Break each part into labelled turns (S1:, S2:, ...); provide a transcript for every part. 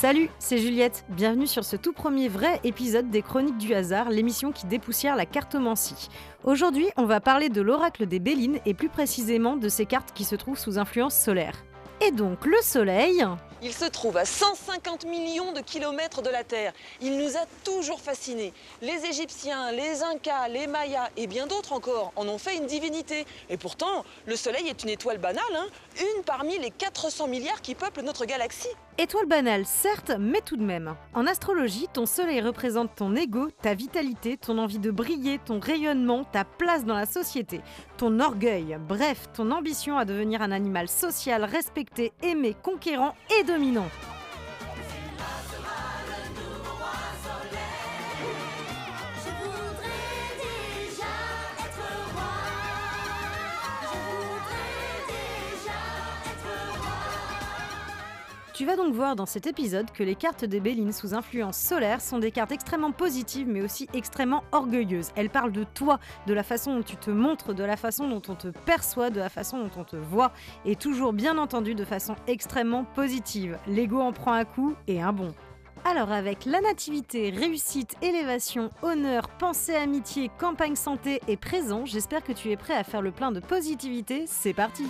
S1: Salut, c'est Juliette. Bienvenue sur ce tout premier vrai épisode des Chroniques du hasard, l'émission qui dépoussière la cartomancie. Aujourd'hui, on va parler de l'oracle des Bélines et plus précisément de ces cartes qui se trouvent sous influence solaire. Et donc, le soleil,
S2: Il se trouve à 150 millions de kilomètres de la Terre. Il nous a toujours fascinés. Les Égyptiens, les Incas, les Mayas et bien d'autres encore en ont fait une divinité. Et pourtant, le Soleil est une étoile banale, hein, une parmi les 400 milliards qui peuplent notre galaxie.
S1: Étoile banale, certes, mais tout de même. En astrologie, ton soleil représente ton ego, ta vitalité, ton envie de briller, ton rayonnement, ta place dans la société, ton orgueil, bref, ton ambition à devenir un animal social, respecté, aimé, conquérant et dominant. Tu vas donc voir dans cet épisode que les cartes des Bélines sous influence solaire sont des cartes extrêmement positives mais aussi extrêmement orgueilleuses. Elles parlent de toi, de la façon dont tu te montres, de la façon dont on te perçoit, de la façon dont on te voit et toujours bien entendu de façon extrêmement positive. L'ego en prend un coup et un bon. Alors avec la nativité, réussite, élévation, honneur, pensée, amitié, campagne santé et présent, j'espère que tu es prêt à faire le plein de positivité. C'est parti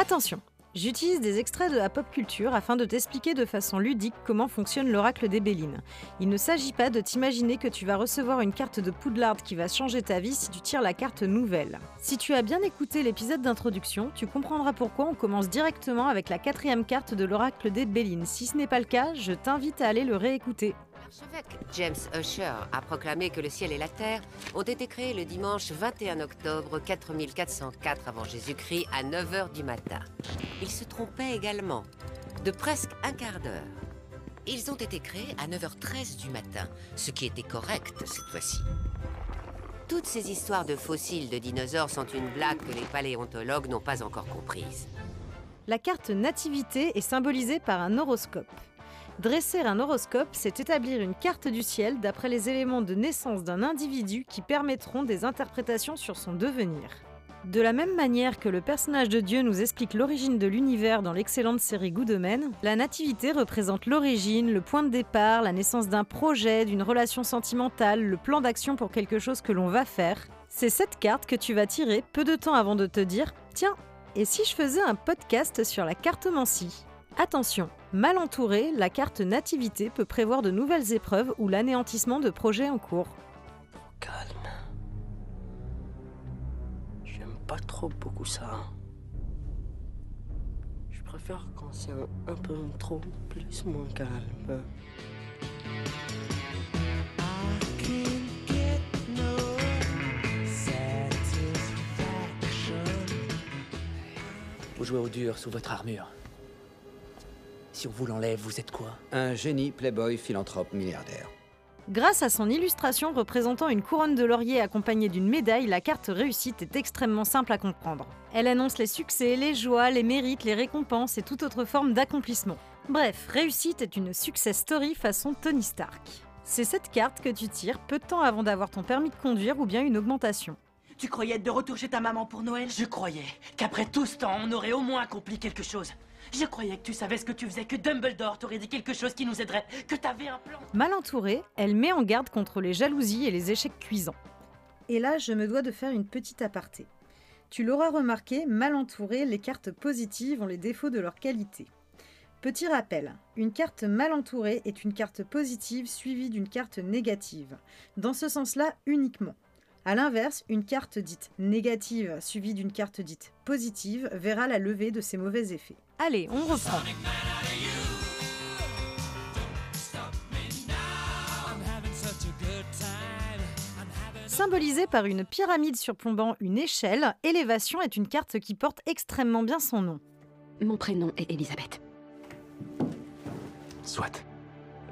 S1: Attention, j'utilise des extraits de la pop culture afin de t'expliquer de façon ludique comment fonctionne l'oracle des Bélines. Il ne s'agit pas de t'imaginer que tu vas recevoir une carte de Poudlard qui va changer ta vie si tu tires la carte nouvelle. Si tu as bien écouté l'épisode d'introduction, tu comprendras pourquoi on commence directement avec la quatrième carte de l'oracle des Bélines. Si ce n'est pas le cas, je t'invite à aller le réécouter.
S3: L'archevêque James Usher a proclamé que le ciel et la terre ont été créés le dimanche 21 octobre 4404 avant Jésus-Christ à 9h du matin. Il se trompait également, de presque un quart d'heure. Ils ont été créés à 9h13 du matin, ce qui était correct cette fois-ci. Toutes ces histoires de fossiles de dinosaures sont une blague que les paléontologues n'ont pas encore comprise.
S1: La carte nativité est symbolisée par un horoscope. Dresser un horoscope, c'est établir une carte du ciel d'après les éléments de naissance d'un individu qui permettront des interprétations sur son devenir. De la même manière que le personnage de Dieu nous explique l'origine de l'univers dans l'excellente série Good Omen, la nativité représente l'origine, le point de départ, la naissance d'un projet, d'une relation sentimentale, le plan d'action pour quelque chose que l'on va faire. C'est cette carte que tu vas tirer peu de temps avant de te dire Tiens, et si je faisais un podcast sur la cartomancie? Attention, mal entourée, la carte nativité peut prévoir de nouvelles épreuves ou l'anéantissement de projets en cours.
S4: Calme. J'aime pas trop beaucoup ça. Je préfère quand c'est un, un peu trop plus moins calme.
S5: Vous jouez au dur sous votre armure. Si on vous l'enlève, vous êtes quoi?
S6: Un génie, playboy, philanthrope, milliardaire.
S1: Grâce à son illustration représentant une couronne de laurier accompagnée d'une médaille, la carte réussite est extrêmement simple à comprendre. Elle annonce les succès, les joies, les mérites, les récompenses et toute autre forme d'accomplissement. Bref, réussite est une success story façon Tony Stark. C'est cette carte que tu tires peu de temps avant d'avoir ton permis de conduire ou bien une augmentation.
S7: Tu croyais être de retour chez ta maman pour Noël? Je croyais qu'après tout ce temps, on aurait au moins accompli quelque chose. Je croyais que tu savais ce que tu faisais, que Dumbledore t'aurait dit quelque chose qui nous aiderait, que t'avais un plan.
S1: Mal entourée, elle met en garde contre les jalousies et les échecs cuisants. Et là, je me dois de faire une petite aparté. Tu l'auras remarqué, mal entourée, les cartes positives ont les défauts de leur qualité. Petit rappel, une carte mal entourée est une carte positive suivie d'une carte négative. Dans ce sens-là uniquement. A l'inverse, une carte dite négative suivie d'une carte dite positive verra la levée de ses mauvais effets. Allez, on reprend. Symbolisée par une pyramide surplombant une échelle, Élévation est une carte qui porte extrêmement bien son nom.
S8: Mon prénom est Elisabeth.
S5: Soit.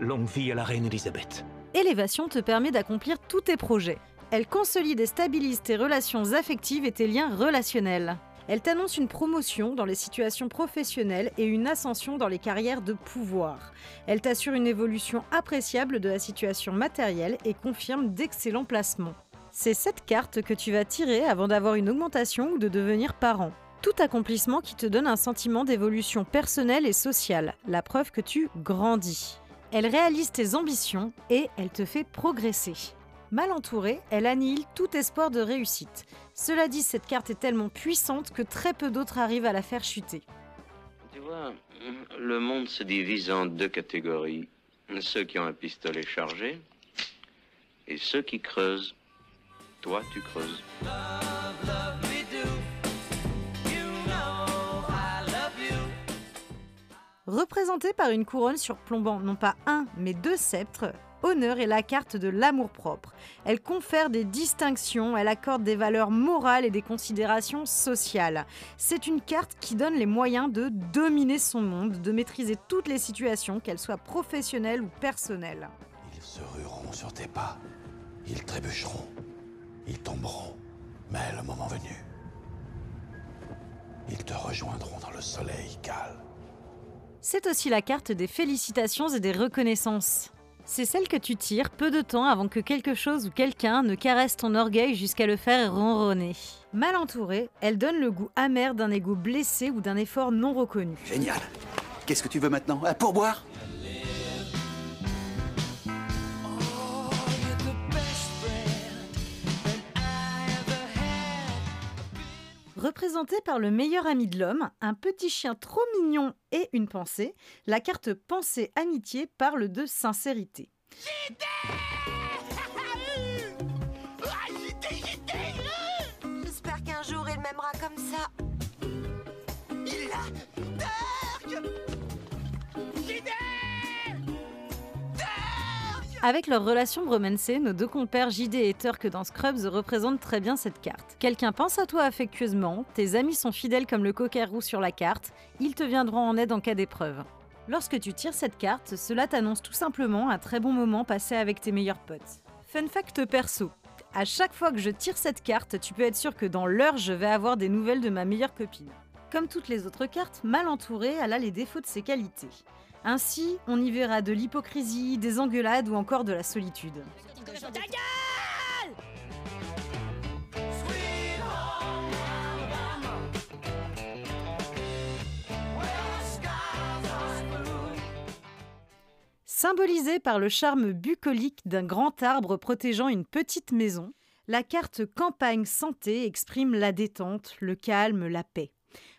S5: Longue vie à la reine Elisabeth.
S1: Élévation te permet d'accomplir tous tes projets. Elle consolide et stabilise tes relations affectives et tes liens relationnels. Elle t'annonce une promotion dans les situations professionnelles et une ascension dans les carrières de pouvoir. Elle t'assure une évolution appréciable de la situation matérielle et confirme d'excellents placements. C'est cette carte que tu vas tirer avant d'avoir une augmentation ou de devenir parent. Tout accomplissement qui te donne un sentiment d'évolution personnelle et sociale, la preuve que tu grandis. Elle réalise tes ambitions et elle te fait progresser. Mal entourée, elle annihile tout espoir de réussite. Cela dit, cette carte est tellement puissante que très peu d'autres arrivent à la faire chuter.
S9: Tu vois, le monde se divise en deux catégories. Ceux qui ont un pistolet chargé et ceux qui creusent. Toi, tu creuses.
S1: Représentée par une couronne surplombant non pas un, mais deux sceptres, Honneur est la carte de l'amour-propre. Elle confère des distinctions, elle accorde des valeurs morales et des considérations sociales. C'est une carte qui donne les moyens de dominer son monde, de maîtriser toutes les situations, qu'elles soient professionnelles ou personnelles.
S10: Ils se rueront sur tes pas. Ils trébucheront. Ils tomberont. Mais le moment venu, ils te rejoindront dans le soleil calme.
S1: C'est aussi la carte des félicitations et des reconnaissances. C'est celle que tu tires peu de temps avant que quelque chose ou quelqu'un ne caresse ton orgueil jusqu'à le faire ronronner. Mal entourée, elle donne le goût amer d'un ego blessé ou d'un effort non reconnu.
S11: Génial. Qu'est-ce que tu veux maintenant? Un pourboire?
S1: Représentée par le meilleur ami de l'homme, un petit chien trop mignon et une pensée, la carte Pensée Amitié parle de sincérité. Avec leur relation bromancée, nos deux compères JD et Turk dans Scrubs représentent très bien cette carte. Quelqu'un pense à toi affectueusement, tes amis sont fidèles comme le cocker roux sur la carte, ils te viendront en aide en cas d'épreuve. Lorsque tu tires cette carte, cela t'annonce tout simplement un très bon moment passé avec tes meilleurs potes. Fun fact perso. À chaque fois que je tire cette carte, tu peux être sûr que dans l'heure, je vais avoir des nouvelles de ma meilleure copine. Comme toutes les autres cartes, mal entourée, elle a les défauts de ses qualités. Ainsi, on y verra de l'hypocrisie, des engueulades ou encore de la solitude. Symbolisée par le charme bucolique d'un grand arbre protégeant une petite maison, la carte campagne santé exprime la détente, le calme, la paix.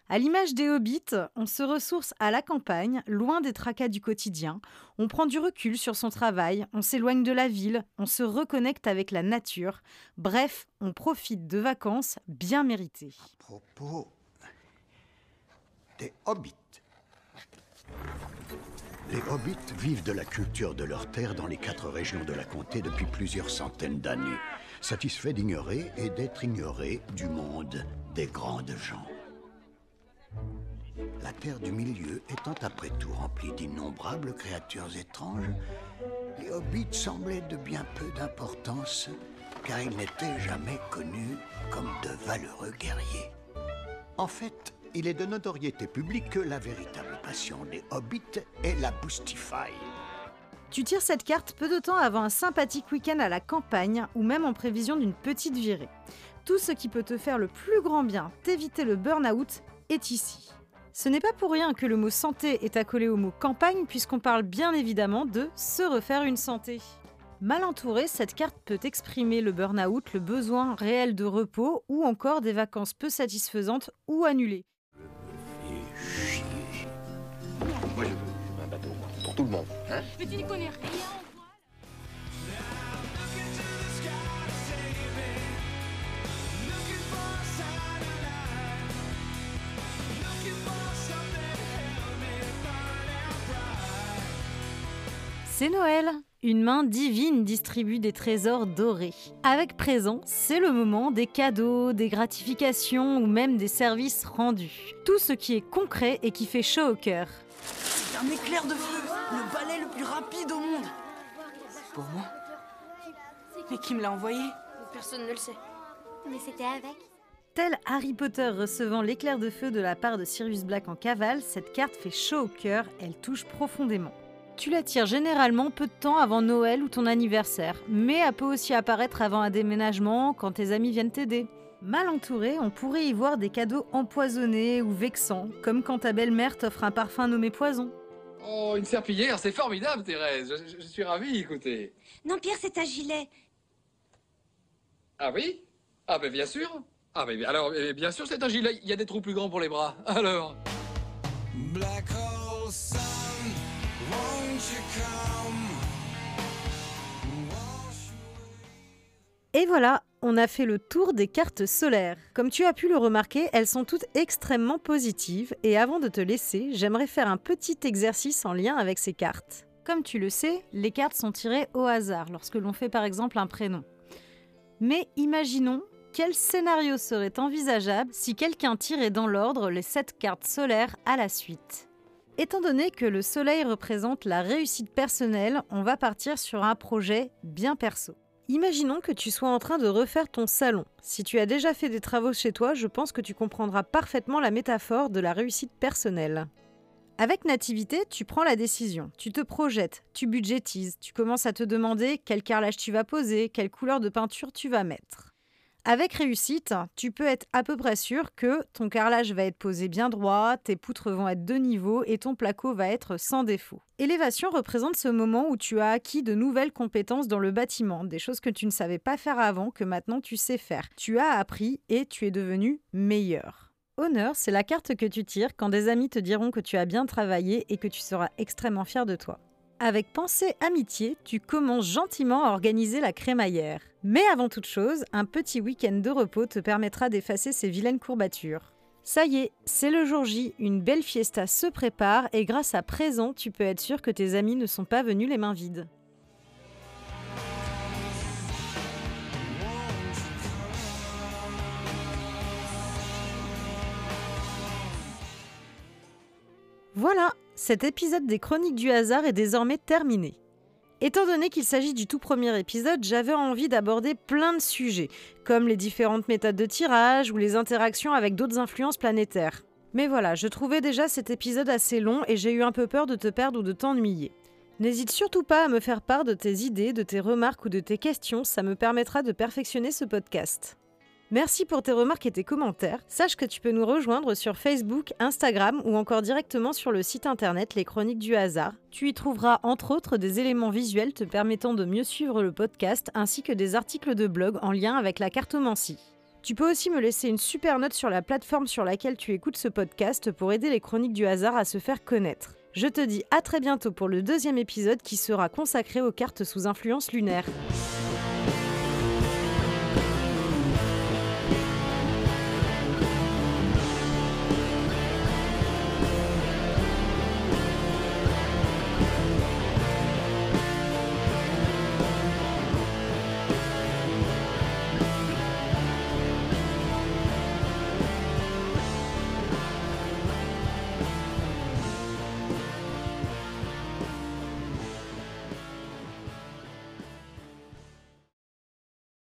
S1: À l'image des hobbits, on se ressource à la campagne, loin des tracas du quotidien, on prend du recul sur son travail, on s'éloigne de la ville, on se reconnecte avec la nature, bref, on profite de vacances bien méritées.
S12: propos des hobbits. Les hobbits vivent de la culture de leur terre dans les quatre régions de la comté depuis plusieurs centaines d'années, satisfaits d'ignorer et d'être ignorés du monde des grandes gens. La terre du milieu étant après tout remplie d'innombrables créatures étranges, les hobbits semblaient de bien peu d'importance, car ils n'étaient jamais connus comme de valeureux guerriers. En fait, il est de notoriété publique que la véritable passion des hobbits est la boostify.
S1: Tu tires cette carte peu de temps avant un sympathique week-end à la campagne ou même en prévision d'une petite virée. Tout ce qui peut te faire le plus grand bien, t'éviter le burn-out, est ici. Ce n'est pas pour rien que le mot santé est accolé au mot campagne puisqu'on parle bien évidemment de se refaire une santé. Mal entourée, cette carte peut exprimer le burn-out, le besoin réel de repos ou encore des vacances peu satisfaisantes ou annulées.
S13: Moi, je veux un bateau, pour tout le monde. Hein?
S14: Mais tu n'y connais rien.
S1: C'est Noël Une main divine distribue des trésors dorés. Avec présent, c'est le moment des cadeaux, des gratifications ou même des services rendus. Tout ce qui est concret et qui fait chaud au cœur.
S7: C'est un éclair de feu Le balai le plus rapide au monde Pour moi Mais qui me l'a envoyé?
S14: Personne ne le sait. Mais c'était avec.
S1: Tel Harry Potter recevant l'éclair de feu de la part de Sirius Black en cavale, cette carte fait chaud au cœur, elle touche profondément. Tu la tires généralement peu de temps avant Noël ou ton anniversaire, mais elle peut aussi apparaître avant un déménagement quand tes amis viennent t'aider. Mal entouré, on pourrait y voir des cadeaux empoisonnés ou vexants, comme quand ta belle-mère t'offre un parfum nommé poison.
S15: Oh, une serpillière, c'est formidable, Thérèse. Je, je- je suis ravi, écoutez.
S14: Non, Pierre, c'est un gilet.
S15: Ah oui? Ah, ben bien sûr. Ah, ben alors, bien sûr, c'est un gilet. Il y a des trous plus grands pour les bras. Alors?
S16: Black hole
S1: Et voilà, on a fait le tour des cartes solaires. Comme tu as pu le remarquer, elles sont toutes extrêmement positives et avant de te laisser, j'aimerais faire un petit exercice en lien avec ces cartes. Comme tu le sais, les cartes sont tirées au hasard lorsque l'on fait par exemple un prénom. Mais imaginons quel scénario serait envisageable si quelqu'un tirait dans l'ordre les 7 cartes solaires à la suite. Étant donné que le soleil représente la réussite personnelle, on va partir sur un projet bien perso. Imaginons que tu sois en train de refaire ton salon. Si tu as déjà fait des travaux chez toi, je pense que tu comprendras parfaitement la métaphore de la réussite personnelle. Avec Nativité, tu prends la décision, tu te projettes, tu budgétises, tu commences à te demander quel carrelage tu vas poser, quelle couleur de peinture tu vas mettre. Avec réussite, tu peux être à peu près sûr que ton carrelage va être posé bien droit, tes poutres vont être de niveau et ton placo va être sans défaut. Élévation représente ce moment où tu as acquis de nouvelles compétences dans le bâtiment, des choses que tu ne savais pas faire avant, que maintenant tu sais faire. Tu as appris et tu es devenu meilleur. Honneur, c'est la carte que tu tires quand des amis te diront que tu as bien travaillé et que tu seras extrêmement fier de toi. Avec Pensée Amitié, tu commences gentiment à organiser la crémaillère. Mais avant toute chose, un petit week-end de repos te permettra d'effacer ces vilaines courbatures. Ça y est, c'est le jour J, une belle fiesta se prépare et grâce à présent, tu peux être sûr que tes amis ne sont pas venus les mains vides. Voilà, cet épisode des Chroniques du hasard est désormais terminé. Étant donné qu'il s'agit du tout premier épisode, j'avais envie d'aborder plein de sujets, comme les différentes méthodes de tirage ou les interactions avec d'autres influences planétaires. Mais voilà, je trouvais déjà cet épisode assez long et j'ai eu un peu peur de te perdre ou de t'ennuyer. N'hésite surtout pas à me faire part de tes idées, de tes remarques ou de tes questions, ça me permettra de perfectionner ce podcast. Merci pour tes remarques et tes commentaires. Sache que tu peux nous rejoindre sur Facebook, Instagram ou encore directement sur le site internet Les Chroniques du Hasard. Tu y trouveras entre autres des éléments visuels te permettant de mieux suivre le podcast ainsi que des articles de blog en lien avec la cartomancie. Tu peux aussi me laisser une super note sur la plateforme sur laquelle tu écoutes ce podcast pour aider les Chroniques du Hasard à se faire connaître. Je te dis à très bientôt pour le deuxième épisode qui sera consacré aux cartes sous influence lunaire.